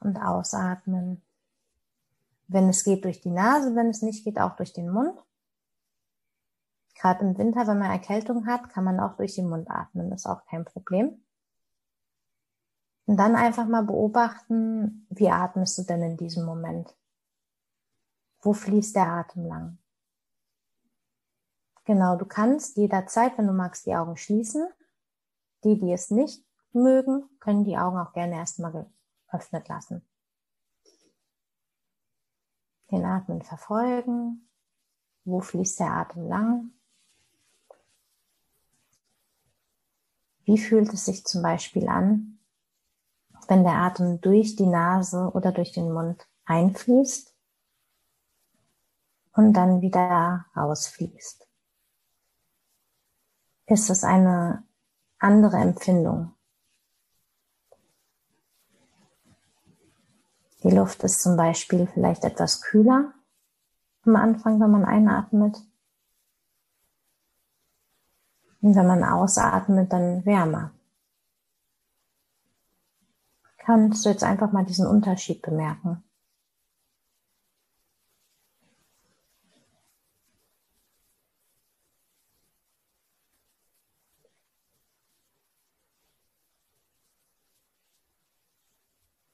und ausatmen. Wenn es geht durch die Nase, wenn es nicht geht, auch durch den Mund. Gerade im Winter, wenn man Erkältung hat, kann man auch durch den Mund atmen, ist auch kein Problem. Und dann einfach mal beobachten, wie atmest du denn in diesem Moment? Wo fließt der Atem lang? Genau, du kannst jederzeit, wenn du magst, die Augen schließen. Die, die es nicht mögen, können die Augen auch gerne erstmal geöffnet lassen. Den Atmen verfolgen. Wo fließt der Atem lang? Wie fühlt es sich zum Beispiel an, wenn der Atem durch die Nase oder durch den Mund einfließt und dann wieder rausfließt? Ist es eine andere Empfindung? Die Luft ist zum Beispiel vielleicht etwas kühler am Anfang, wenn man einatmet. Und wenn man ausatmet, dann wärmer. Kannst du jetzt einfach mal diesen Unterschied bemerken?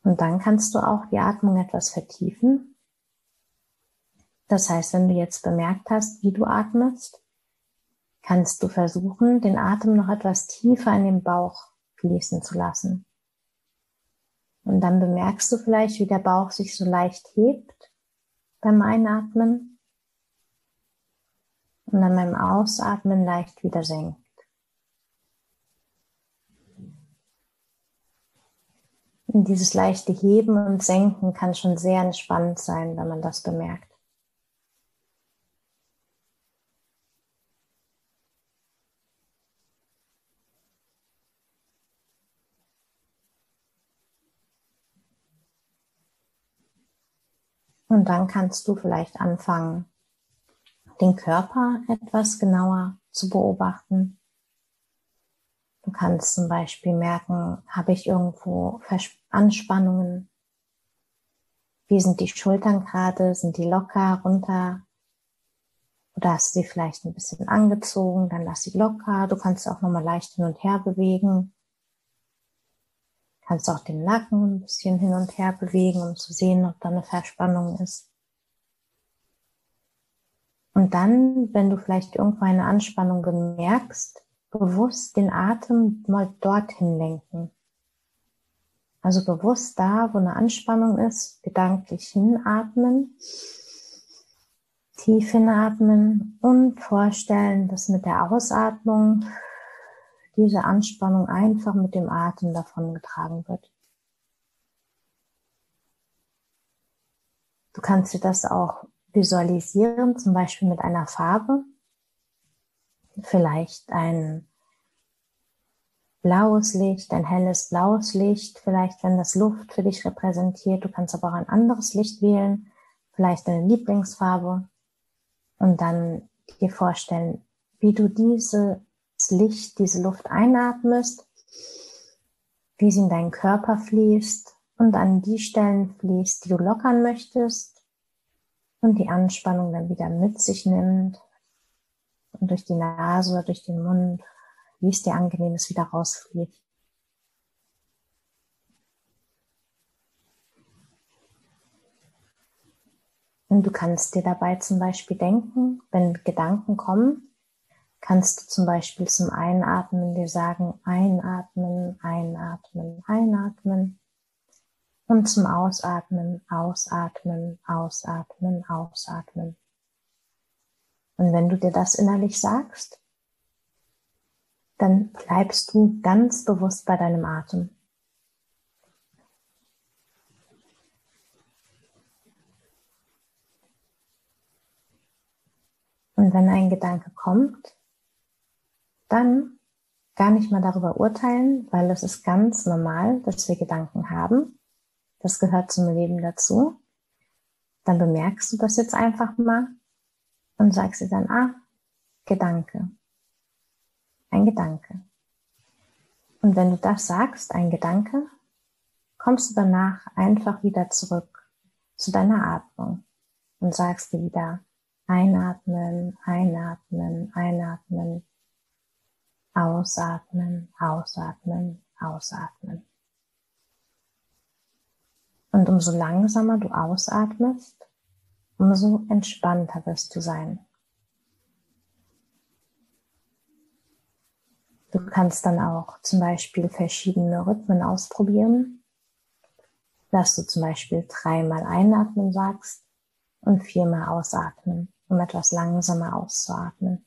Und dann kannst du auch die Atmung etwas vertiefen. Das heißt, wenn du jetzt bemerkt hast, wie du atmest, kannst du versuchen, den Atem noch etwas tiefer in den Bauch fließen zu lassen. Und dann bemerkst du vielleicht, wie der Bauch sich so leicht hebt beim Einatmen und dann beim Ausatmen leicht wieder senkt. Und dieses leichte Heben und Senken kann schon sehr entspannt sein, wenn man das bemerkt. Und dann kannst du vielleicht anfangen, den Körper etwas genauer zu beobachten. Du kannst zum Beispiel merken, habe ich irgendwo Anspannungen? Wie sind die Schultern gerade? Sind die locker, runter? Oder hast du sie vielleicht ein bisschen angezogen? Dann lass sie locker. Du kannst auch nochmal leicht hin und her bewegen. Kannst auch den Nacken ein bisschen hin und her bewegen, um zu sehen, ob da eine Verspannung ist. Und dann, wenn du vielleicht irgendwo eine Anspannung bemerkst, bewusst den Atem mal dorthin lenken. Also bewusst da, wo eine Anspannung ist, gedanklich hinatmen, tief hinatmen und vorstellen, dass mit der Ausatmung diese Anspannung einfach mit dem Atem davon getragen wird. Du kannst dir das auch visualisieren, zum Beispiel mit einer Farbe. Vielleicht ein blaues Licht, ein helles blaues Licht, vielleicht wenn das Luft für dich repräsentiert. Du kannst aber auch ein anderes Licht wählen, vielleicht deine Lieblingsfarbe und dann dir vorstellen, wie du diese Licht, diese Luft einatmest, wie sie in deinen Körper fließt und an die Stellen fließt, die du lockern möchtest und die Anspannung dann wieder mit sich nimmt und durch die Nase oder durch den Mund, wie es dir angenehm ist, wieder rausfließt. Und du kannst dir dabei zum Beispiel denken, wenn Gedanken kommen, kannst du zum Beispiel zum Einatmen dir sagen, einatmen, einatmen, einatmen. Und zum Ausatmen, ausatmen, ausatmen, ausatmen. Und wenn du dir das innerlich sagst, dann bleibst du ganz bewusst bei deinem Atem. Und wenn ein Gedanke kommt, dann gar nicht mal darüber urteilen, weil es ist ganz normal, dass wir Gedanken haben. Das gehört zum Leben dazu. Dann bemerkst du das jetzt einfach mal und sagst dir dann, ah, Gedanke. Ein Gedanke. Und wenn du das sagst, ein Gedanke, kommst du danach einfach wieder zurück zu deiner Atmung und sagst dir wieder einatmen, einatmen, einatmen, Ausatmen, ausatmen, ausatmen. Und umso langsamer du ausatmest, umso entspannter wirst du sein. Du kannst dann auch zum Beispiel verschiedene Rhythmen ausprobieren, dass du zum Beispiel dreimal einatmen sagst und viermal ausatmen, um etwas langsamer auszuatmen.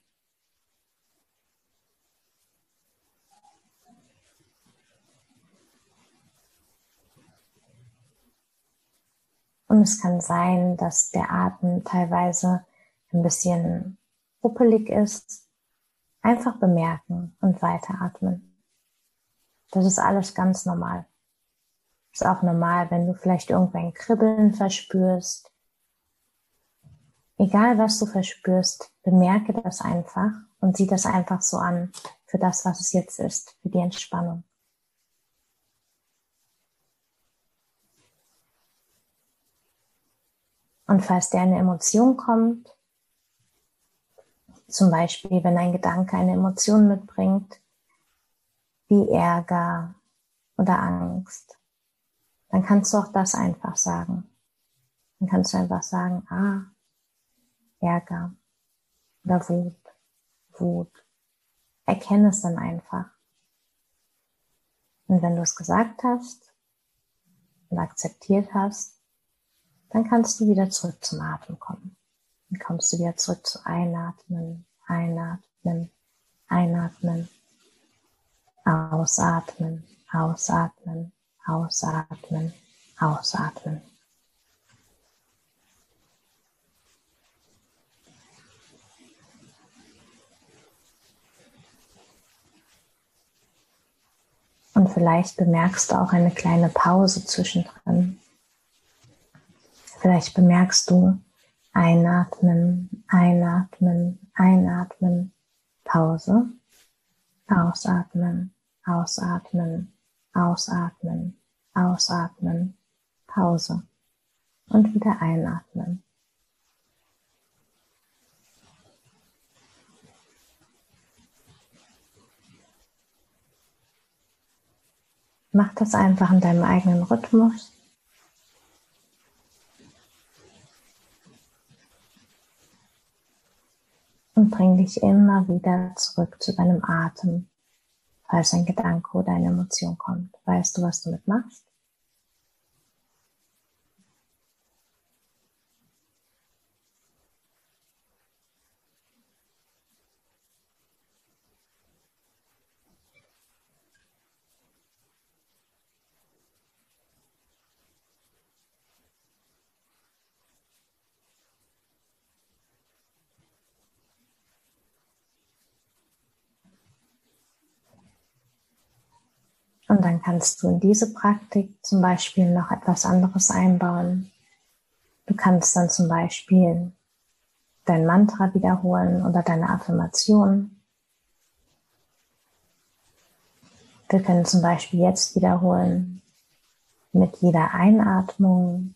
Und es kann sein, dass der Atem teilweise ein bisschen ruppelig ist. Einfach bemerken und weiteratmen. Das ist alles ganz normal. Ist auch normal, wenn du vielleicht irgendwann Kribbeln verspürst. Egal was du verspürst, bemerke das einfach und sieh das einfach so an für das, was es jetzt ist, für die Entspannung. Und falls dir eine Emotion kommt, zum Beispiel wenn ein Gedanke eine Emotion mitbringt, wie Ärger oder Angst, dann kannst du auch das einfach sagen. Dann kannst du einfach sagen, ah, Ärger oder Wut, Wut. Erkenne es dann einfach. Und wenn du es gesagt hast und akzeptiert hast, dann kannst du wieder zurück zum Atem kommen. Dann kommst du wieder zurück zu Einatmen, Einatmen, Einatmen, Ausatmen, Ausatmen, Ausatmen, Ausatmen. Und vielleicht bemerkst du auch eine kleine Pause zwischendrin. Vielleicht bemerkst du einatmen, einatmen, einatmen, Pause, ausatmen, ausatmen, ausatmen, ausatmen, Pause und wieder einatmen. Mach das einfach in deinem eigenen Rhythmus. Und bring dich immer wieder zurück zu deinem Atem, falls ein Gedanke oder eine Emotion kommt. Weißt du, was du mitmachst? Und dann kannst du in diese Praktik zum Beispiel noch etwas anderes einbauen. Du kannst dann zum Beispiel dein Mantra wiederholen oder deine Affirmation. Wir können zum Beispiel jetzt wiederholen, mit jeder Einatmung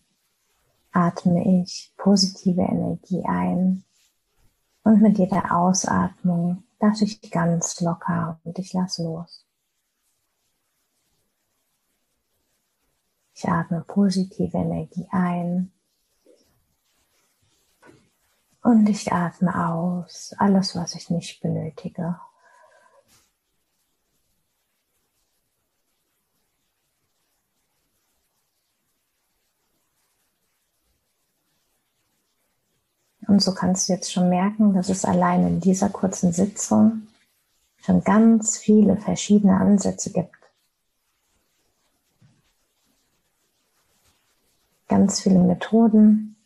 atme ich positive Energie ein und mit jeder Ausatmung lasse ich ganz locker und ich lasse los. Ich atme positive Energie ein. Und ich atme aus alles, was ich nicht benötige. Und so kannst du jetzt schon merken, dass es allein in dieser kurzen Sitzung schon ganz viele verschiedene Ansätze gibt, ganz viele Methoden,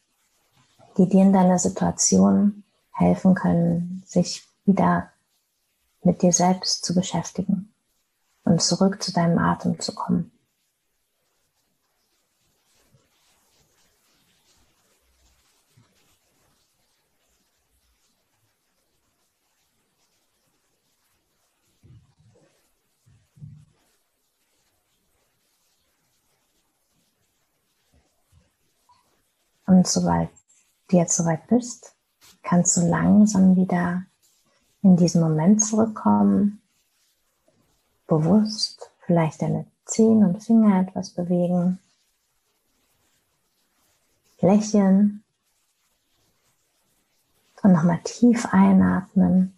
die dir in deiner Situation helfen können, sich wieder mit dir selbst zu beschäftigen und zurück zu deinem Atem zu kommen. Und sobald du jetzt soweit bist, kannst du langsam wieder in diesen Moment zurückkommen, bewusst vielleicht deine Zehen und Finger etwas bewegen, lächeln und nochmal tief einatmen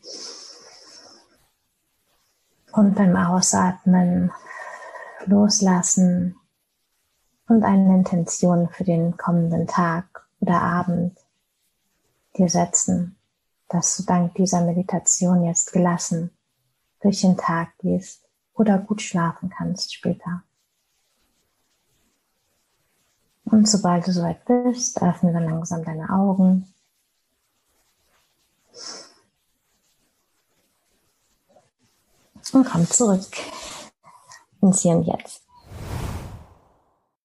und beim Ausatmen loslassen und eine Intention für den kommenden Tag oder Abend dir setzen, dass du dank dieser Meditation jetzt gelassen durch den Tag gehst oder gut schlafen kannst später. Und sobald du soweit bist, öffne dann langsam deine Augen. Und komm zurück ins Hier und Jetzt.